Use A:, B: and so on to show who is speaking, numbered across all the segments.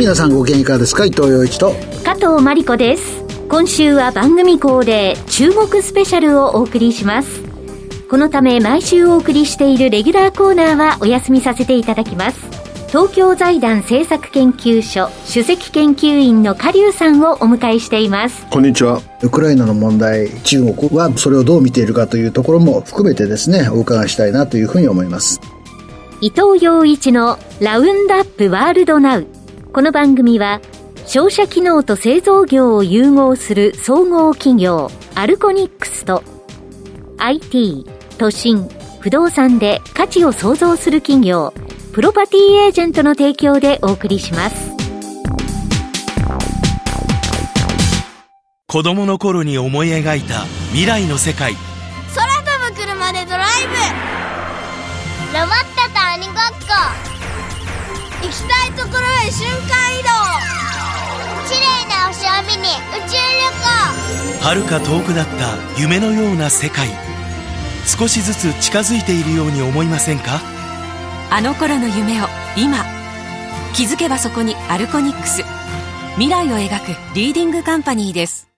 A: 皆さんご機嫌いかがですか？伊藤洋一と。
B: 加藤真理子です。今週は番組恒例中国スペシャルをお送りします。このため毎週お送りしているレギュラーコーナーはお休みさせていただきます。東京財団政策研究所首席研究員の加龍さんをお迎えしています。
C: こんにちは。
A: ウクライナの問題中国はそれをどう見ているかというところも含めてですねお伺いしたいなというふうに思います。
B: 伊藤洋一のラウンドアップワールドナウこの番組は商社機能と製造業を融合する総合企業アルコニックスと IT 都心不動産で価値を創造する企業プロパティエージェントの提供でお送りします。
D: 子供の頃に思い描いた未来の世界。
E: 空飛ぶ車でドライブ。ロボットと鬼ごっこ。行きたいところへ瞬間移動。綺麗な星を見に宇宙旅行。
D: 遥か遠くなった夢のような世界。少しずつ近づいているように思いませんか？
F: あの頃の夢を今気づけばそこにアルコニックス。未来を描くリーディングカンパニーです。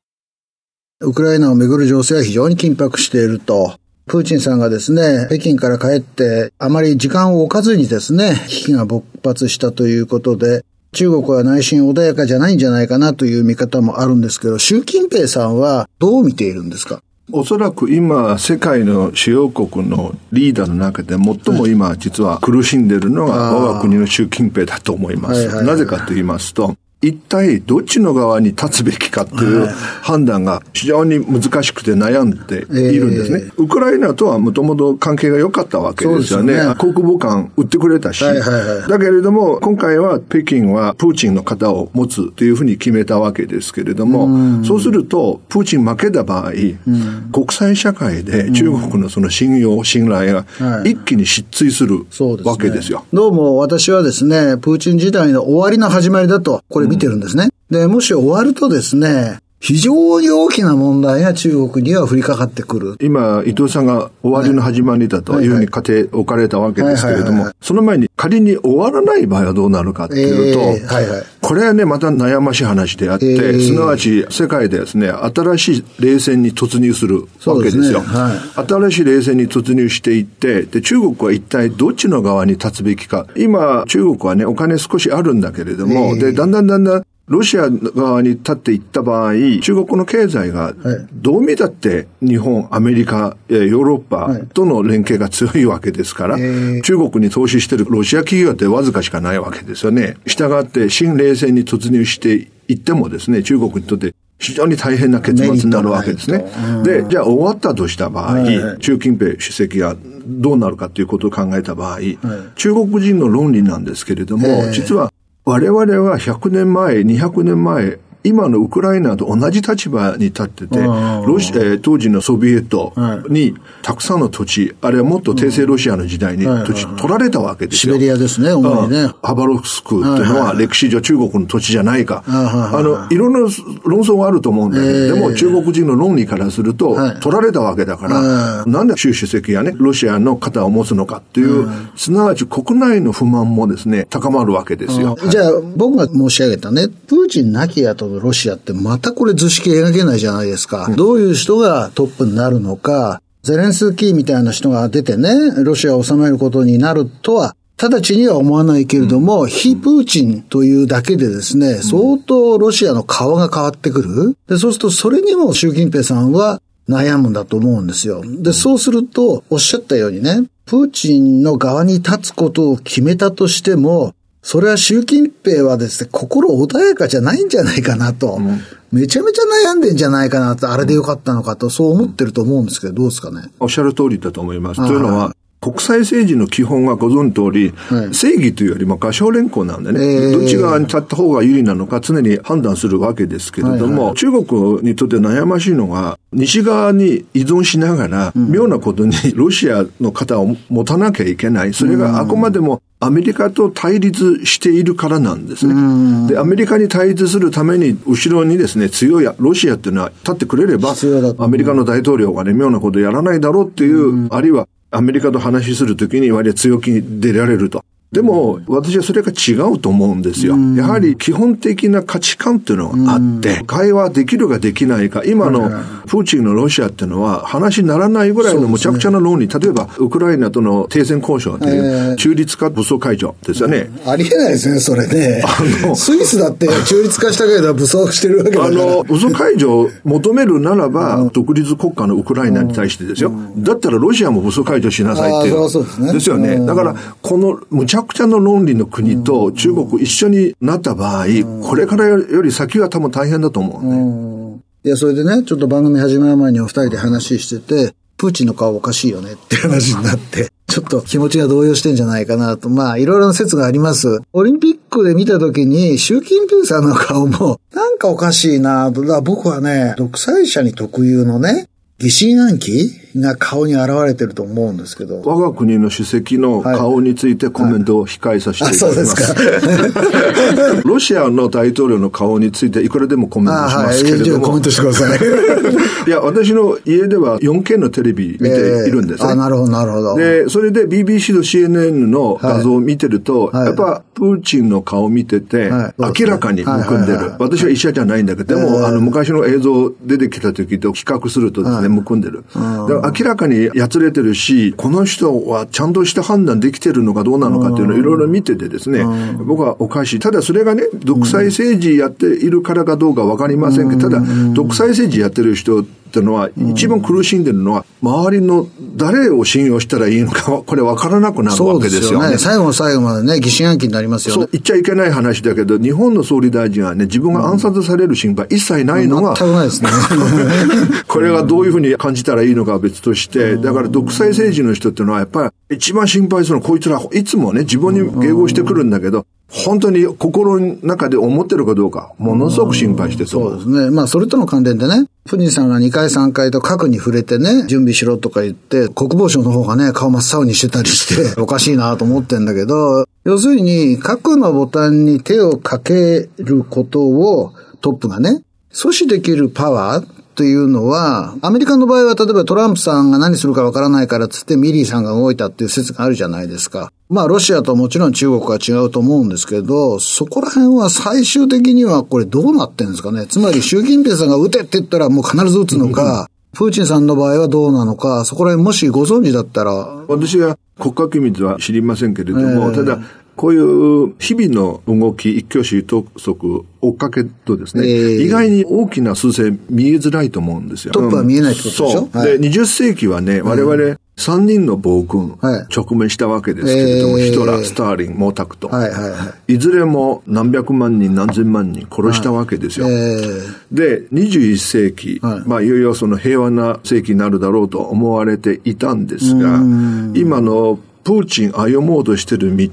A: ウクライナをめぐる情勢は非常に緊迫していると。プーチンさんがですね、北京から帰って、あまり時間を置かずにですね、危機が勃発したということで、中国は内心穏やかじゃないんじゃないかなという見方もあるんですけど、習近平さんはどう見ているんですか？
C: おそらく今、世界の主要国のリーダーの中で最も今、実は苦しんでいるのが我が国の習近平だと思います。なぜかと言いますと、一体どっちの側に立つべきかという判断が非常に難しくて悩んでいるんですね。えー、ウクライナとはもともと関係が良かったわけですよね。ね。国防官売ってくれたし、はいはいはい。だけれども、今回は北京はプーチンの肩を持つというふうに決めたわけですけれども、うそうすると、プーチン負けた場合、国際社会で中国のその信用、信頼が一気に失墜するわけですよ。
A: ね、どうも私はですね、プーチン時代の終わりの始まりだと、これ見てるんですね。で、もし終わるとですね、非常に大きな問題が中国には降りかかってくる。
C: 今、伊藤さんが終わりの始まりだというふうに仮定置かれたわけですけれども、その前に仮に終わらない場合はどうなるかっていうと、えーはいはい、これはね、また悩ましい話であって、えー、すなわち世界でですね、新しい冷戦に突入するわけですよ。すね。はい、新しい冷戦に突入していって、で、中国は一体どっちの側に立つべきか。今、中国はね、お金少しあるんだけれども、えー、で、だんだんだんだんロシア側に立っていった場合、中国の経済がどう見たって日本、アメリカ、ヨーロッパとの連携が強いわけですから、中国に投資しているロシア企業ってわずかしかないわけですよね。したがって新冷戦に突入していってもですね、中国にとって非常に大変な結末になるわけですね。で、じゃあ終わったとした場合、習近平主席がどうなるかということを考えた場合、中国人の論理なんですけれども、実は我々は100年前、200年前、今のウクライナと同じ立場に立ってて、ロシえー、当時のソビエトにたくさんの土地、あるいはもっと帝政ロシアの時代に土地取られたわけですよ。
A: シベリアですね、主にね。
C: ハバロフスクっていうのは歴史上中国の土地じゃないか。あの、いろんな論争があると思うんだけど、でも中国人の論理からすると、取られたわけだから、なんで習主席がね、ロシアの肩を持つのかっていう、すなわち国内の不満もですね、高まるわけですよ。
A: じゃあ、僕が申し上げたね、プーチンなき後のロシアってまたこれ図式描けないじゃないですか。どういう人がトップになるのか、ゼレンスキーみたいな人が出てね、ロシアを治めることになるとは、直ちには思わないけれども、うん、非プーチンというだけでですね、相当ロシアの顔が変わってくる。で、そうするとそれにも習近平さんは悩むんだと思うんですよ。で、そうすると、おっしゃったようにね、プーチンの側に立つことを決めたとしても、それは習近平はですね、心穏やかじゃないんじゃないかなと。うん、めちゃめちゃ悩んでんじゃないかなと、あれでよかったのかと、そう思ってると思うんですけど、どうですかね？
C: おっしゃる通りだと思います。というのは、国際政治の基本はご存知通り、はい、正義というよりも合唱連行なんでね、えー、どっち側に立った方が有利なのか常に判断するわけですけれども、はいはい、中国にとって悩ましいのが、西側に依存しながら、うん、妙なことにロシアの肩を持たなきゃいけない。それがあくまでもアメリカと対立しているからなんですね。で、アメリカに対立するために、後ろにですね、強いロシアっていうのは立ってくれれば、アメリカの大統領がね、妙なことやらないだろうっていう、あるいはアメリカと話しするときに割合強気に出られると。でも、私はそれが違うと思うんですよ。やはり基本的な価値観っていうのがあって、会話できるかできないか、今のプーチンのロシアっていうのは話にならないぐらいのむちゃくちゃな論理、例えばウクライナとの停戦交渉っていう中立化武装解除ですよね。
A: ありえないですね、それね。あの、スイスだって中立化したけど武装してるわけだから。あの、
C: 武装解除を求めるならば、独立国家のウクライナに対してですよ。だったらロシアも武装解除しなさいっていう。そうですね。ですよね。だから、このむちゃくちゃの論理の国と中国一緒になった場合、これからより先は多分大変だと思うね。
A: いや、それでね、ちょっと番組始まる前にお二人で話してて、プーチンの顔おかしいよねって話になって、ちょっと気持ちが動揺してんじゃないかなと。まあ、いろいろな説があります。オリンピックで見たときに、習近平さんの顔も、なんかおかしいなと。だ僕はね、独裁者に特有のね、疑心暗鬼が顔に現れてると思うんですけど。
C: 我が国の主席の顔についてコメントを控えさせていただきます。はいはい、ロシアの大統領の顔についていくらでもコメントしますけれども。はい、
A: コメントしてください。
C: いや、私の家では 4K のテレビ見ているんですね。えー、
A: あ、なるほど、なるほど。
C: で、それで BBC と CNN の画像を見てると、はい、やっぱプーチンの顔を見てて、明らかにむくんでる。私は医者じゃないんだけど、でも、あの、昔の映像出てきた時と比較するとですね、むくんでる。明らかにやつれてるし、この人はちゃんとした判断できてるのかどうなのかっていうのをいろいろ見ててですね、僕はおかしい。ただそれがね、独裁政治やっているからかどうかわかりませんけど、ただ、独裁政治やってる人っていうのは、一番苦しんでるのは、周りの誰を信用したらいいのか、これ分からなくなるわけですよね。よね
A: 最後の最後までね、疑心暗鬼になりますよね。
C: そう、言っちゃいけない話だけど、日本の総理大臣はね、自分が暗殺される心配一切ないのが、
A: 全くないですね。
C: これがどういうふうに感じたらいいのかは別として、だから独裁政治の人っていうのは、やっぱり一番心配するのは、こいつらいつもね、自分に迎合してくるんだけど、本当に心の中で思ってるかどうか、ものすごく心配して
A: そうですね。まあ、それとの関連でね、プニさんが2回3回と核に触れてね、準備しろとか言って、国防省の方がね、顔真っ青にしてたりして、おかしいなと思ってんだけど、要するに、核のボタンに手をかけることをトップがね、阻止できるパワーというのは、アメリカの場合は例えばトランプさんが何するかわからないからつってミリーさんが動いたっていう説があるじゃないですか。まあロシアともちろん中国は違うと思うんですけど、そこら辺は最終的にはこれどうなってんですかね。つまり習近平さんが撃てって言ったらもう必ず撃つのか、プーチンさんの場合はどうなのか、そこら辺もしご存知だったら。
C: 私が国家機密は知りませんけれども、えー、ただ、こういう日々の動き、一挙手一足追っかけとですね、えー、意外に大きな数勢見えづらいと思うんですよ。
A: トップは見えないってことでしょ、
C: そう。で、20世紀はね、我々、3人の暴君、直面したわけですけれども、ヒトラー、スターリン、毛沢東、はいはいはい。いずれも何百万人、何千万人殺したわけですよ。はい。えー、で、21世紀、はい、まあ、いよいよその平和な世紀になるだろうと思われていたんですが、今のプーチン歩もうとしてる道、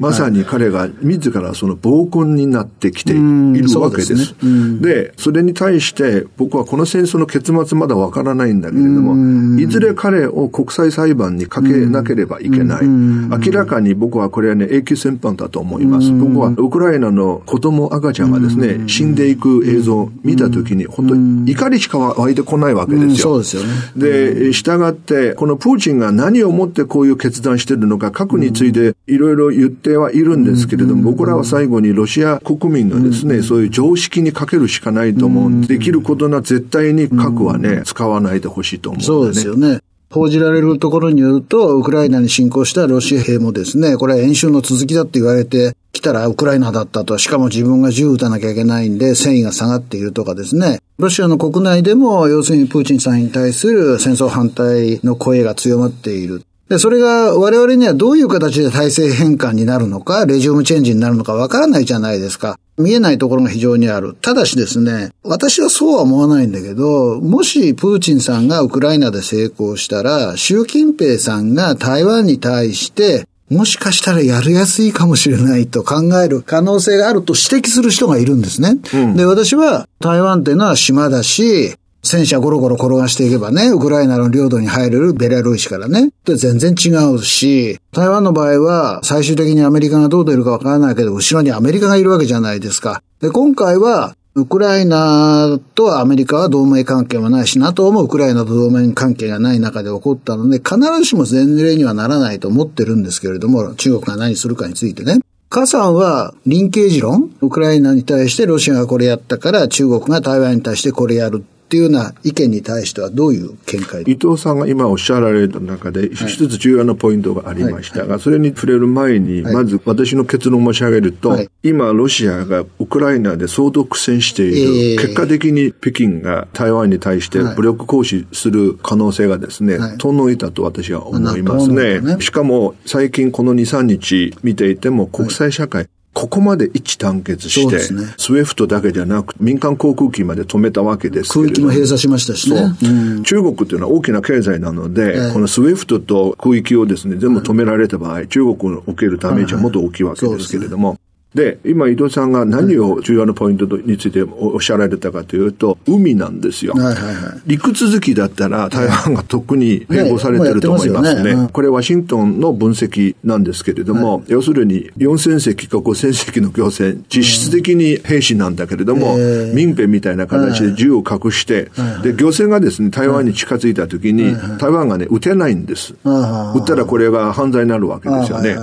C: まさに彼が自らその暴君になってきているわけです。で、ねで、それに対して僕はこの戦争の結末まだわからないんだけれども、いずれ彼を国際裁判にかけなければいけない。明らかに僕はこれはね、永久戦犯だと思います。僕はウクライナの子供赤ちゃんがですね、死んでいく映像を見たときに、本当に怒りしか湧いてこないわけですよ。
A: そうですよね。
C: で、従って、このプーチンが何をもってこういう決断してるのか、核についていろいろ言っててはいるんですけれども、僕らは最後にロシア国民のですね、そういう常識にかけるしかないと思う。できることな絶対に核はね、使わないでほしいと思う、ね。
A: そうですよね。報じられるところによると、ウクライナに侵攻したロシア兵もですね、これは演習の続きだって言われてきたらウクライナだったと、しかも自分が銃撃たなきゃいけないんで、戦意が下がっているとかですね、ロシアの国内でも、要するにプーチンさんに対する戦争反対の声が強まっている。で、それが我々にはどういう形で体制変換になるのか、レジウムチェンジになるのかわからないじゃないですか。見えないところが非常にある。ただしですね、私はそうは思わないんだけど、もしプーチンさんがウクライナで成功したら、習近平さんが台湾に対して、もしかしたらやりやすいかもしれないと考える可能性があると指摘する人がいるんですね。うん、で、私は台湾っていうのは島だし、戦車ゴロゴロ転がしていけばね、ウクライナの領土に入れるベラルーシからね。で、全然違うし、台湾の場合は最終的にアメリカがどう出るかわからないけど、後ろにアメリカがいるわけじゃないですか。で、今回は、ウクライナとアメリカは同盟関係はないし、NATO もウクライナと同盟関係がない中で起こったので、必ずしも前例にはならないと思ってるんですけれども、中国が何するかについてね。加さんは、リンケージ論ウクライナに対してロシアがこれやったから中国が台湾に対してこれやるっていうような意見に対してはどういう見解？
C: 伊藤さんが今おっしゃられた中で、一つ重要なポイントがありましたが、それに触れる前に、まず私の結論を申し上げると、今ロシアがウクライナで相当苦戦している、結果的に北京が台湾に対して武力行使する可能性がですね、遠のいたと私は思いますね。しかも最近この2、3日見ていても国際社会、ここまで一致団結して、ね、スウェフトだけじゃなく、民間航空機まで止めたわけです
A: 空域も閉鎖しましたしね。
C: うん、中国っていうのは大きな経済なので、えー、このスウェフトと空域をですね、全部止められた場合、中国の受けるダメージはもっと大きいわけですけれども、で、今、伊藤さんが何を重要なポイントについておっしゃられたかというと、海なんですよ。はいはいはい、陸続きだったら台湾がとっくに併合されてると思いますね。ねこれワシントンの分析なんですけれども、はい、要するに4000隻か5000隻の漁船、実質的に兵士なんだけれども、民兵みたいな形で銃を隠して、で、漁船がですね、台湾に近づいた時に、台湾がね、撃てないんです。撃ったらこれが犯罪になるわけですよね。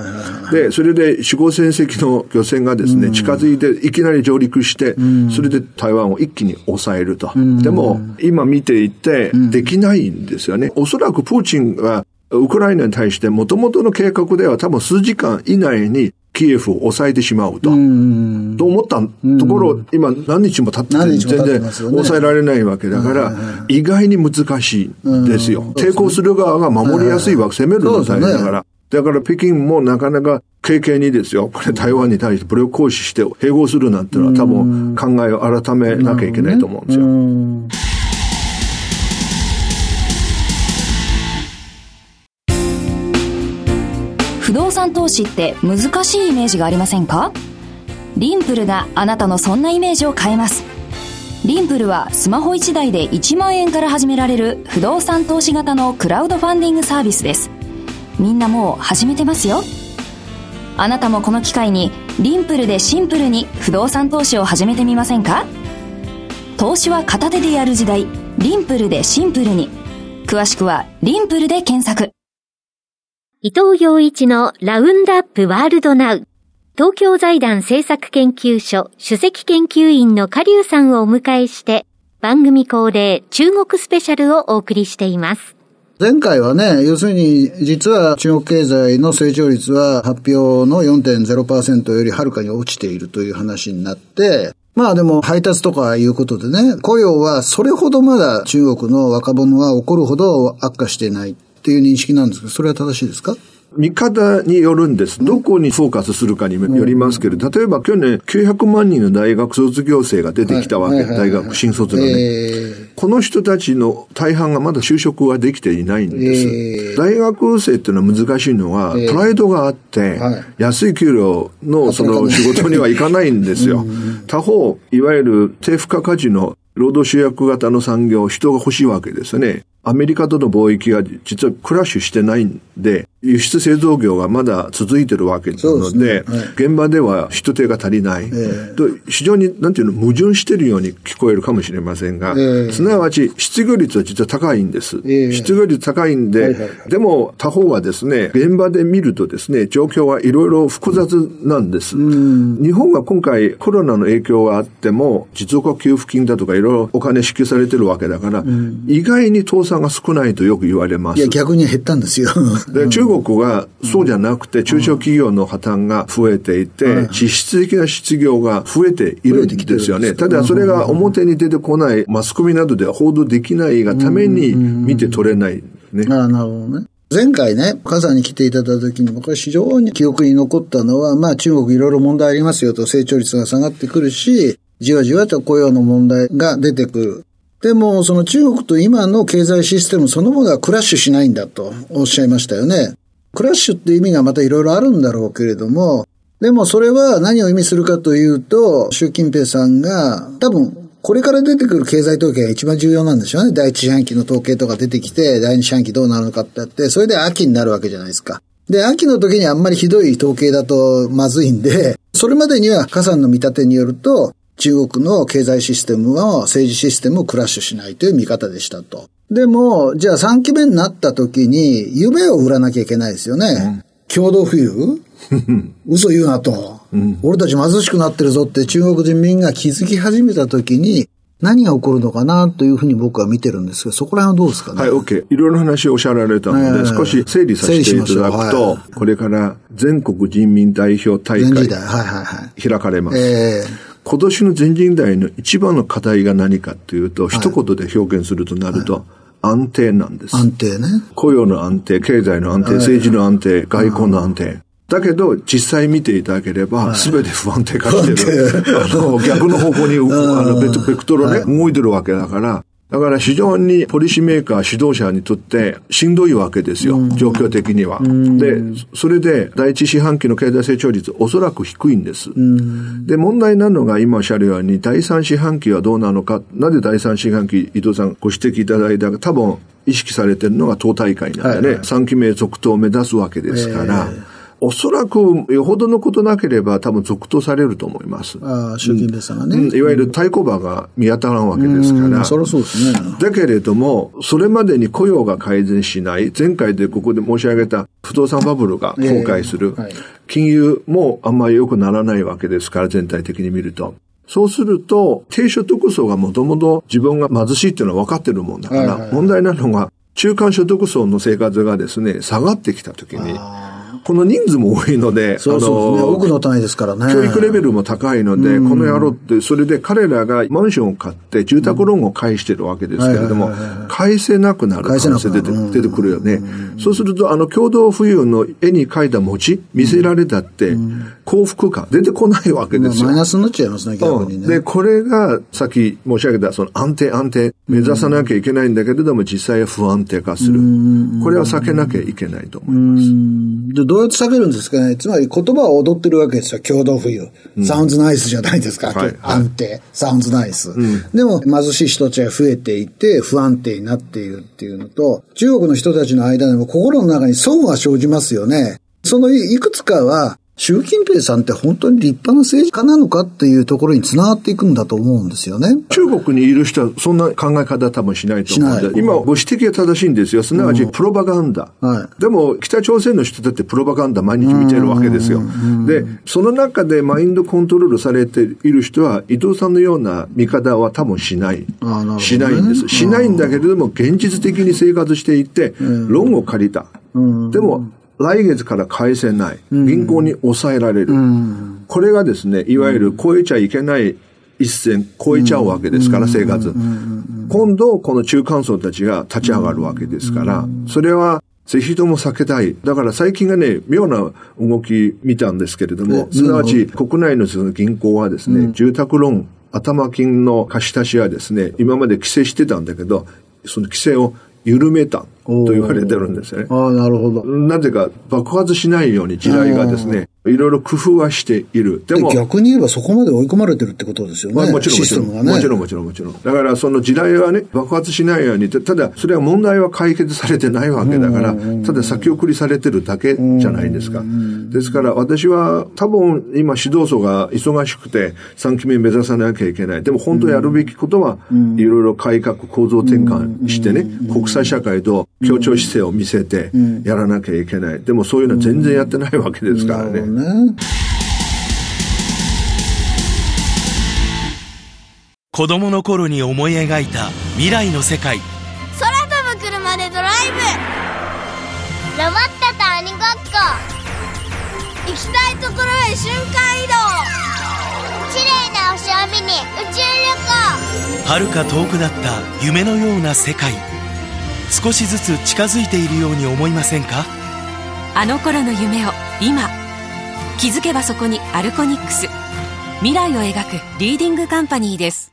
C: で、それで4、5000隻の漁船がですね、近づいていきなり上陸して、それで台湾を一気に抑えると。でも、今見ていて、できないんですよね。おそらくプーチンが、ウクライナに対して元々の計画では多分数時間以内にキエフを抑えてしまうと。と思ったところ、今何日も経って全然抑えられないわけだから、意外に難しいんですよ。抵抗する側が守りやすいわけ、攻めるの大変だから。だから北京もなかなか経験にですよ、これ台湾に対して武力行使して併合するなんていうのは多分考えを改めなきゃいけないと思うんですよ。
G: 不動産投資って難しいイメージがありませんか？リンプルがあなたのそんなイメージを変えます。リンプルはスマホ1台で1万円から始められる不動産投資型のクラウドファンディングサービスです。みんなもう始めてますよ。あなたもこの機会にリンプルでシンプルに不動産投資を始めてみませんか？投資は片手でやる時代リンプルでシンプルに。詳しくはリンプルで検索。
B: 伊藤洋一のラウンドアップワールドナウ。東京財団政策研究所主席研究員のカリュウさんをお迎えして番組恒例中国スペシャルをお送りしています。
A: 前回はね、要するに、実は中国経済の成長率は発表の4.0%よりはるかに落ちているという話になって、まあでも配達とかいうことでね、雇用はそれほどまだ中国の若者は起こるほど悪化していないっていう認識なんですけど、それは正しいですか？
C: 見方によるんです。どこにフォーカスするかによりますけど、例えば去年900万人の大学卒業生が出てきたわけ、大学新卒がね、えー。この人たちの大半がまだ就職はできていないんです。えー、大学生っていうのは難しいのは、プライドがあって、安い給料のその仕事には行かないんですよ。他方、いわゆる低付加価値の労働集約型の産業、人が欲しいわけですね。アメリカとの貿易が実はクラッシュしてないんで、輸出製造業がまだ続いてるわけなので、でね。はい、現場では人手が足りない、えー、と非常になんていうの矛盾しているように聞こえるかもしれませんが、えー、すなわち失業率は実は高いんです。えー、失業率高いんで、はいはいはい、でも他方はですね、現場で見るとですね、状況はいろいろ複雑なんです。日本が今回コロナの影響があっても、持続化給付金だとかいろいろお金支給されてるわけだから、意外に倒産が少ないとよく言われます。い
A: や、逆に減ったんですよ。
C: で中国はそうじゃなくて、中小企業の破綻が増えていて、実質的な失業が増えているんですよね。ただそれが表に出てこない、マスコミなどでは報道できないがために見て取れないね。
A: ああ、なるほどね。前回ね、母さんに来ていただいた時に僕は非常に記憶に残ったのは、まあ中国いろいろ問題ありますよと成長率が下がってくるし、じわじわと雇用の問題が出てくる。でも、その中国と今の経済システムそのものがクラッシュしないんだとおっしゃいましたよね。クラッシュって意味がまたいろいろあるんだろうけれども、でもそれは何を意味するかというと、習近平さんが多分これから出てくる経済統計が一番重要なんでしょうね。第一四半期の統計とか出てきて、第二四半期どうなるのかってやって、それで秋になるわけじゃないですか。で、秋の時にあんまりひどい統計だとまずいんで、それまでには加算の見立てによると、中国の経済システムは政治システムをクラッシュしないという見方でしたと。でも、じゃあ3期目になった時に夢を売らなきゃいけないですよね。うん、共同富裕？嘘言うなと、うん、俺たち貧しくなってるぞって中国人民が気づき始めた時に、何が起こるのかなというふうに僕は見てるんですけど、そこら辺はどうですかね？
C: はい、OK。いろいろな話をおっしゃられたので、少し整理させていただくと、これから全国人民代表大会、開かれます。えー今年の全人代の一番の課題が何かというと、一言で表現するとなると、安定なんです。
A: 安定ね。
C: 雇用の安定、経済の安定、政治の安定、外交の安定。だけど、実際見ていただければ、すべて不安定化してる。あの、逆の方向に、あの、ベクトルね、動いてるわけだから、だから非常にポリシーメーカー、指導者にとってしんどいわけですよ、状況的には。で、それで第一四半期の経済成長率おそらく低いんです。で、問題なのが今おっしゃるように第三四半期はどうなのか、なぜ第三四半期、伊藤さんご指摘いただいた多分意識されてるのが党大会なんでね、3期目続投を目指すわけですから、えーおそらくよほどのことなければ多分続投されると思います。
A: ああ、習近平さんがね、
C: うん、いわゆる対抗馬が見当たらんわけですから。
A: そりゃそうですね。
C: だけれども、それまでに雇用が改善しない、前回でここで申し上げた不動産バブルが崩壊する、えーはい、金融もあんまり良くならないわけですから、全体的に見ると。そうすると、低所得層がもともと自分が貧しいっていうのは分かってるもんだから、問題なのが、中間所得層の生活がですね、下がってきたときに、この人数も多いので、
A: そうそうね、多くの単位ですからね。
C: 教育レベルも高いので、この野郎って、それで彼らがマンションを買って住宅ローンを返してるわけですけれども、返せなくなる可能性出て出てくるよね。そうすると、あの、共同富裕の絵に描いた餅、見せられたって、幸福感出てこないわけですよ。
A: マイナスになっちゃいますね、逆にね。
C: で、これが、さっき申し上げた、その安定安定、目指さなきゃいけないんだけれども、実際は不安定化する。これは避けなきゃいけないと思います。
A: で、どうやって避けるんですかね。つまり言葉を踊ってるわけですよ。共同富裕。サウンズナイスじゃないですか。はい、安定。サウンズナイス。うん、でも、貧しい人たちが増えていて、不安定になっているっていうのと、中国の人たちの間でも心の中に損が生じますよね。そのいくつかは、習近平さんって本当に立派な政治家なのかっていうところにつながっていくんだと思うんですよね。
C: 中国にいる人はそんな考え方多分しないと思うんで、今ご指摘は正しいんですよ。すなわちプロパガンダ。うんはい、でも北朝鮮の人だってプロパガンダ毎日見てるわけですよ。で、その中でマインドコントロールされている人は伊藤さんのような見方は多分しない。ね、しないんです。しないんだけれども現実的に生活していって、ローンを借りた。でも来月から返せない。銀行に抑えられる。これがですね、いわゆる超えちゃいけない一線超えちゃうわけですから、生活。今度、この中間層たちが立ち上がるわけですから、それは、ぜひとも避けたい。だから最近がね、妙な動き見たんですけれども、すなわち国内のその銀行はですね、住宅ローン、頭金の貸し出しはですね、今まで規制してたんだけど、その規制を緩めたと言われてるんですね。
A: ああ、なるほど。
C: なぜか爆発しないように時代がですね、いろいろ工夫はしている。
A: でも。逆に言えばそこまで追い込まれてるってことですよね。まあ、
C: もちろんもちろん、ね、もちろんもちろんもちろん。だからその時代はね、爆発しないように、ただそれは問題は解決されてないわけだから、ただ先送りされてるだけじゃないですか。ですから私は多分今指導層が忙しくて3期目目指さなきゃいけない。でも本当やるべきことはいろいろ改革構造転換してね、国際社会と協調姿勢を見せてやらなきゃいけない。でもそういうのは全然やってないわけですからね。ね。
D: 子供の頃に思い描いた未来の世界。
E: 空飛ぶ車でドライブ。ロボットと鬼ごっこ。行きたいところへ瞬間移動。綺麗な星を見に宇宙旅
D: 行。遥か遠くだった夢のような世界。少しずつ近づいているように思いませんか？
F: あの頃の夢を今気づけばそこにアルコニックス。未来を描くリーディングカンパニーです。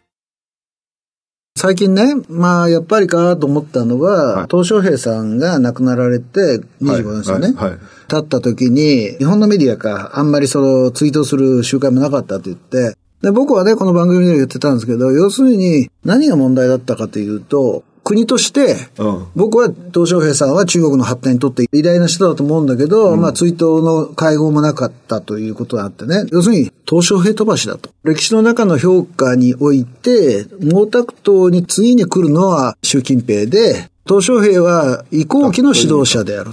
A: 最近ね、まあ、やっぱりかと思ったのは、はい、東小平さんが亡くなられて25年ですよね。はい。はい。はい、経った時に、日本のメディアか、あんまりその、ツイートする習慣もなかったって言って、で、僕はね、この番組で言ってたんですけど、要するに、何が問題だったかというと、国として、僕は鄧小平さんは中国の発展にとって偉大な人だと思うんだけど、うん、まあ追悼の会合もなかったということがあってね、要するに鄧小平飛ばしだと。歴史の中の評価において、毛沢東に次に来るのは習近平で、鄧小平は移行期の指導者である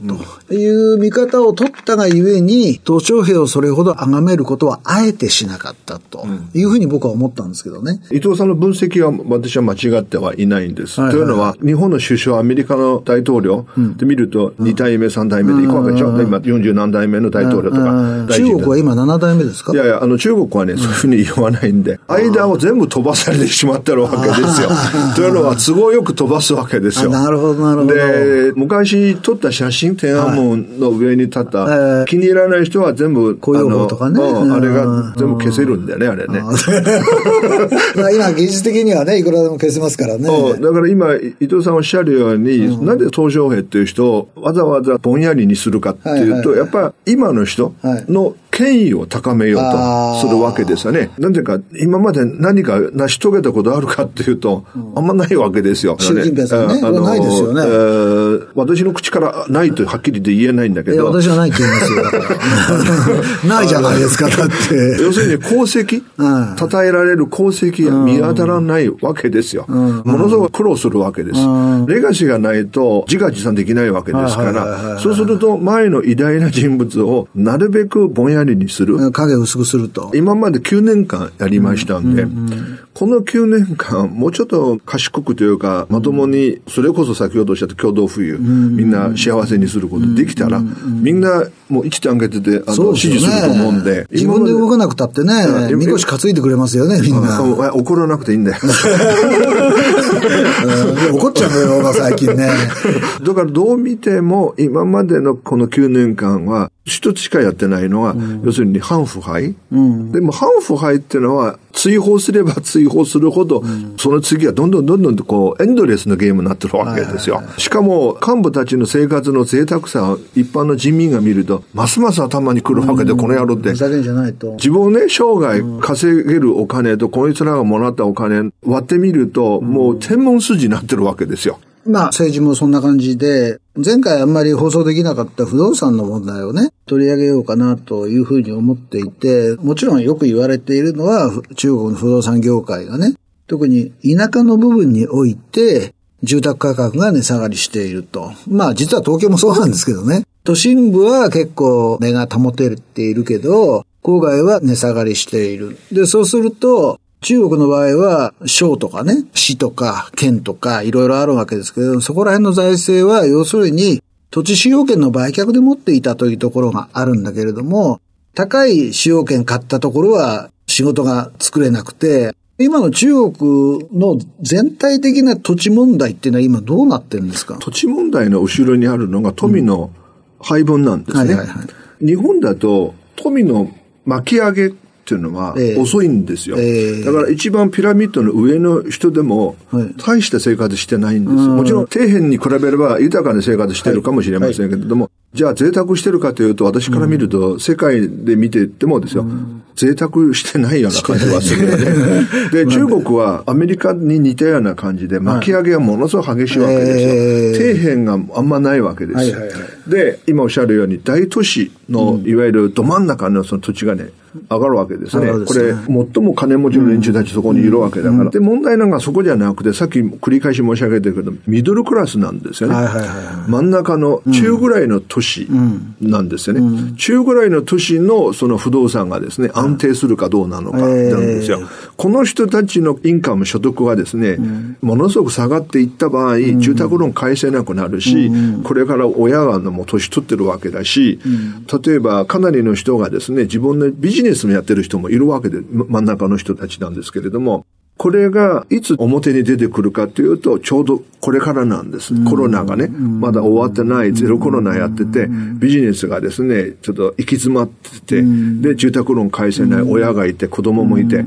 A: という見方を取ったがゆえに、鄧小平をそれほど崇めることはあえてしなかったというふうに僕は思ったんですけどね。
C: 伊藤さんの分析は私は間違ってはいないんです。はいはい、というのは、日本の首相、アメリカの大統領で見ると2代目、3代目でいくわけでしょ。今40何代目の大統領とか。
A: 中国は今7代目ですか？
C: いやいや、あの中国はね、そういうふうに言わないんで、間を全部飛ばされてしまってるわけですよ。というのは、都合よく飛ばすわけですよ。
A: なるほど、なるほど。で
C: 昔撮った写真、天安門の上に立った、はい、気に入らない人は全部、
A: 雇用法とかね。
C: あれが全部消せるんだよね、あれね。
A: まあ 今、技術的にはね、いくらでも消せますからね。
C: だから今、伊藤さんおっしゃるように、うん、なんで東小平っていう人をわざわざぼんやりにするかっていうと、やっぱり今の人の権威を高めようとするわけですよね。なんていうか、今まで何か成し遂げたことあるかっていうと、あんまないわけですよ。
A: 習近平さんね。あのないですよね、え
C: ー。私の口からないとはっきりと言えないんだけど。
A: 私はないって言いますよ。ないじゃないですか、だって。
C: 要するに功績、称えられる功績が見当たらないわけですよ。ものすごく苦労するわけです。レガシーがないと自画自賛できないわけですから、そうすると前の偉大な人物をなるべくぼんやりにする。
A: 影を薄くすると。
C: 今まで9年間やりましたんで、うんうんうん、この9年間、もうちょっと賢くというか、まともに、それこそ先ほどおっしゃった共同富裕、みんな幸せにすることできたら、みんなもう一手挙げてて、あの、支持すると思うんで。
A: 自分で動かなくたってね、みこし担いでくれますよね、みんな。
C: 怒らなくていいんだよ。
A: 怒っちゃうのよ、最近ね。
C: だからどう見ても、今までのこの9年間は、一つしかやってないのは、うん、要するに反腐敗、うん、でも反腐敗っていうのは、追放すれば 追放するほど、うん、その次はどんどんどんどんとこう、エンドレスのゲームになってるわけですよ。しかも、幹部たちの生活の贅沢さを一般の人民が見ると、ますます頭にくるわけで、この野郎って。自分をね、生涯稼げるお金と、こいつらがもらったお金割ってみると、もう天文数字になってるわけですよ。
A: まあ政治もそんな感じで、前回あんまり放送できなかった不動産の問題をね、取り上げようかなというふうに思っていて、もちろんよく言われているのは中国の不動産業界がね、特に田舎の部分において、住宅価格が値下がりしていると。まあ実は東京もそうなんですけどね。都心部は結構値が保てているけど、郊外は値下がりしている。で、そうすると、中国の場合は、省とかね、市とか県とかいろいろあるわけですけど、そこら辺の財政は要するに土地使用権の売却で持っていたというところがあるんだけれども、高い使用権買ったところは仕事が作れなくて、今の中国の全体的な土地問題っていうのは今どうなってるんですか？
C: 土地問題の後ろにあるのが富の配分なんですね。日本だと富の巻き上げっていうのは遅いんですよ、えー、だから一番ピラミッドの上の人でも大した生活してないんです、はい、もちろん底辺に比べれば豊かな生活してるかもしれませんけれども、はいじゃあ贅沢してるかというと、私から見ると、世界で見ててもですよ、うん、贅沢してないような感じはする。よね。で、中国はアメリカに似たような感じで、巻き上げがものすごく激しいわけですよ。底辺があんまないわけです。で、今おっしゃるように、大都市の、いわゆるど真ん中のその土地がね、上がるわけですね。これ、最も金持ちの連中たちそこにいるわけだから。で、問題なのがそこじゃなくて、さっき繰り返し申し上げてるけど、ミドルクラスなんですよね。真ん中の中ぐらいの都市なんですよね。中ぐらいの都市のその不動産がですね、安定するかどうなのかなんですよ。この人たちのインカム、所得はですね、ものすごく下がっていった場合、住宅ローン返せなくなるし、これから親がもう年取ってるわけだし、例えばかなりの人がですね、自分のビジジネスもやってる人もいるわけで、真ん中の人たちなんですけれども、これがいつ表に出てくるかというと、ちょうどこれからなんです。コロナがね、まだ終わってないゼロコロナやってて、ビジネスがですね、ちょっと行き詰まってて、で、住宅ローン返せない親がいて、子供もいて、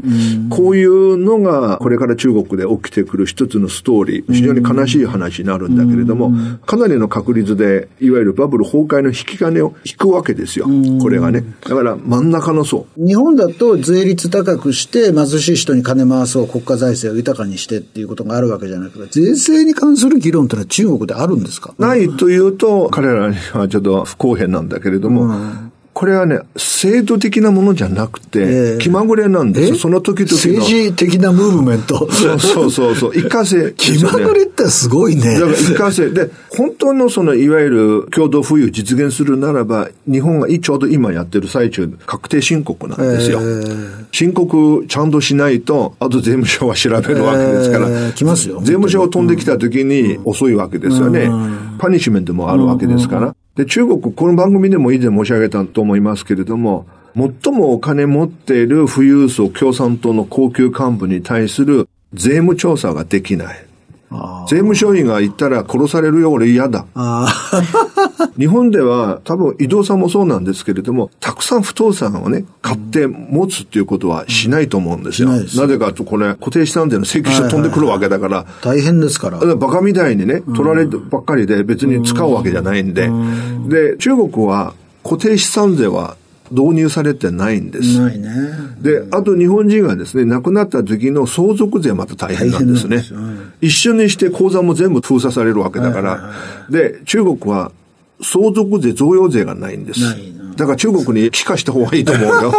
C: こういうのがこれから中国で起きてくる一つのストーリー、非常に悲しい話になるんだけれども、かなりの確率で、いわゆるバブル崩壊の引き金を引くわけですよ。これがね。だから真ん中の層。
A: 日本だと税率高くして貧しい人に金回そう、国家財政を豊かにしてっていうことがあるわけじゃなくて、税制に関する議論ってのは中国であるんですか？
C: ないというと、彼らにはちょっと不公平なんだけれども、うんこれはね、制度的なものじゃなくて、気まぐれなんですよ。その時々
A: の。政治的なムーブメント。
C: そうそうそう。一過性、
A: 気まぐれってすごいね。
C: だから一過性。で、本当のその、いわゆる共同富裕実現するならば、日本がちょうど今やってる最中、確定申告なんですよ。申告ちゃんとしないと、あと税務署は調べるわけですから。
A: 来ますよ。
C: 税務署が飛んできた時に遅いわけですよね。パニッシュメントもあるわけですから。で、中国、この番組でも以前申し上げたと思いますけれども、最もお金持っている富裕層共産党の高級幹部に対する税務調査ができない。税務署員が言ったら殺されるよ、俺嫌だ。日本では多分移動さんもそうなんですけれども、たくさん不動産をね、買って持つっていうことはしないと思うんですよ。うん、なぜかとこれ固定資産税の請求書飛んでくるわけだから。
A: 大変ですから。
C: からバカみたいにね、取られるばっかりで別に使うわけじゃないんで。で、中国は固定資産税は導入されてないんです。
A: ないね。
C: で、あと日本人がですね、亡くなった時の相続税また大変なんですね。す一緒にして口座も全部封鎖されるわけだから。で、中国は相続税、贈与税がないんです。だから中国に帰化した方がいいと思うよ。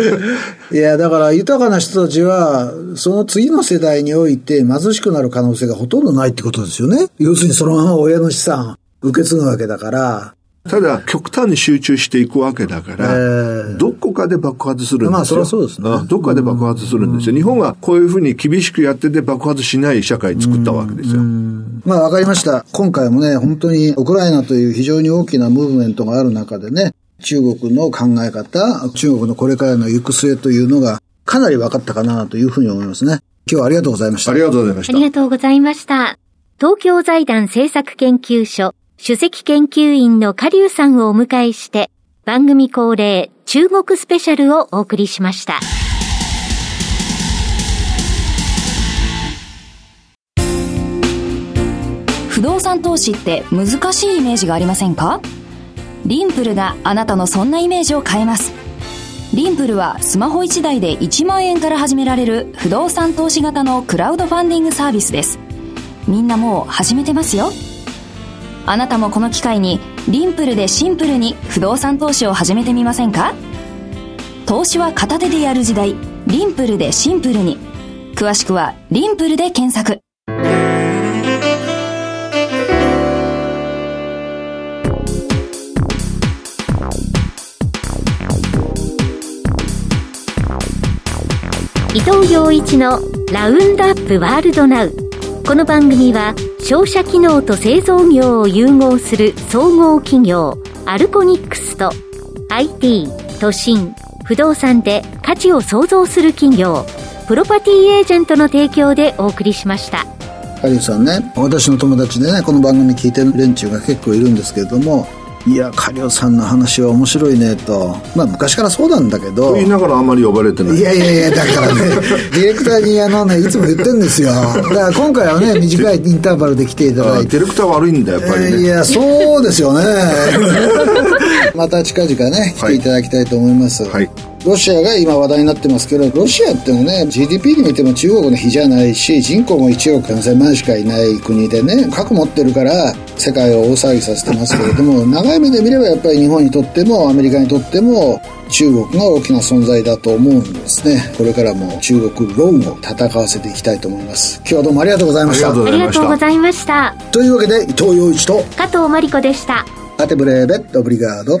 A: いや、だから豊かな人たちは、その次の世代において貧しくなる可能性がほとんどないってことですよね。要するにそのまま親の資産受け継ぐわけだから、
C: ただ、極端に集中していくわけだから、えー、どこかで爆発するんですよ。まあ、それはそうですね。どこかで爆発するんですよ。日本はこういうふうに厳しくやってて爆発しない社会作ったわけですよ。
A: まあ、わかりました。今回もね、本当にウクライナという非常に大きなムーブメントがある中でね、中国の考え方、中国のこれからの行く末というのがかなり分かったかなというふうに思いますね。今日はありがとうございました。
C: ありがとうございました。
B: ありがとうございました。東京財団政策研究所主席研究員のカリュウさんをお迎えして、番組恒例中国スペシャルをお送りしました。
G: 不動産投資って難しいイメージがありませんか？リンプルがあなたのそんなイメージを変えます。リンプルはスマホ1台で1万円から始められる不動産投資型のクラウドファンディングサービスです。みんなもう始めてますよ。あなたもこの機会にリンプルでシンプルに不動産投資を始めてみませんか？投資は片手でやる時代。リンプルでシンプルに。詳しくはリンプルで検索。
B: 伊藤洋一のラウンドアップワールドナウ。この番組は商社機能と製造業を融合する総合企業アルコニックスと IT 都心不動産で価値を創造する企業プロパティエージェントの提供でお送りしました。
A: ハリーさんね私の友達でねこの番組聞いてる連中が結構いるんですけれどもいや、カリオさんの話は面白いねと。まあ、昔からそうなんだけど。
C: 言いながらあんまり呼ばれてない。
A: いやいやいや、だからね、ディレクターにあのね、いつも言ってるんですよ。だから今回はね、短いインターバルで来ていただい
C: て。ディレクター悪いんだ、やっぱり、ね、
A: いや、そうですよね。また近々ね、来ていただきたいと思います。はいロシアが今話題になってますけど、ロシアってのね、GDP で見ても中国の比じゃないし、人口も1億4000万しかいない国でね、核持ってるから世界を大騒ぎさせてますけれども、長い目で見ればやっぱり日本にとってもアメリカにとっても中国が大きな存在だと思うんですね。これからも中国論を戦わせていきたいと思います。今日はどうもありがとうございました。あ
B: りがとうございました。
A: というわけで、伊藤洋一と
B: 加藤真理子でした。
A: アテブレーベットブリガード。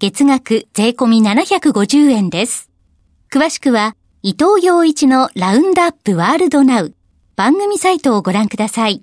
B: 月額税込み750円です。詳しくは、伊藤洋一のラウンドアップワールドナウ番組サイトをご覧ください。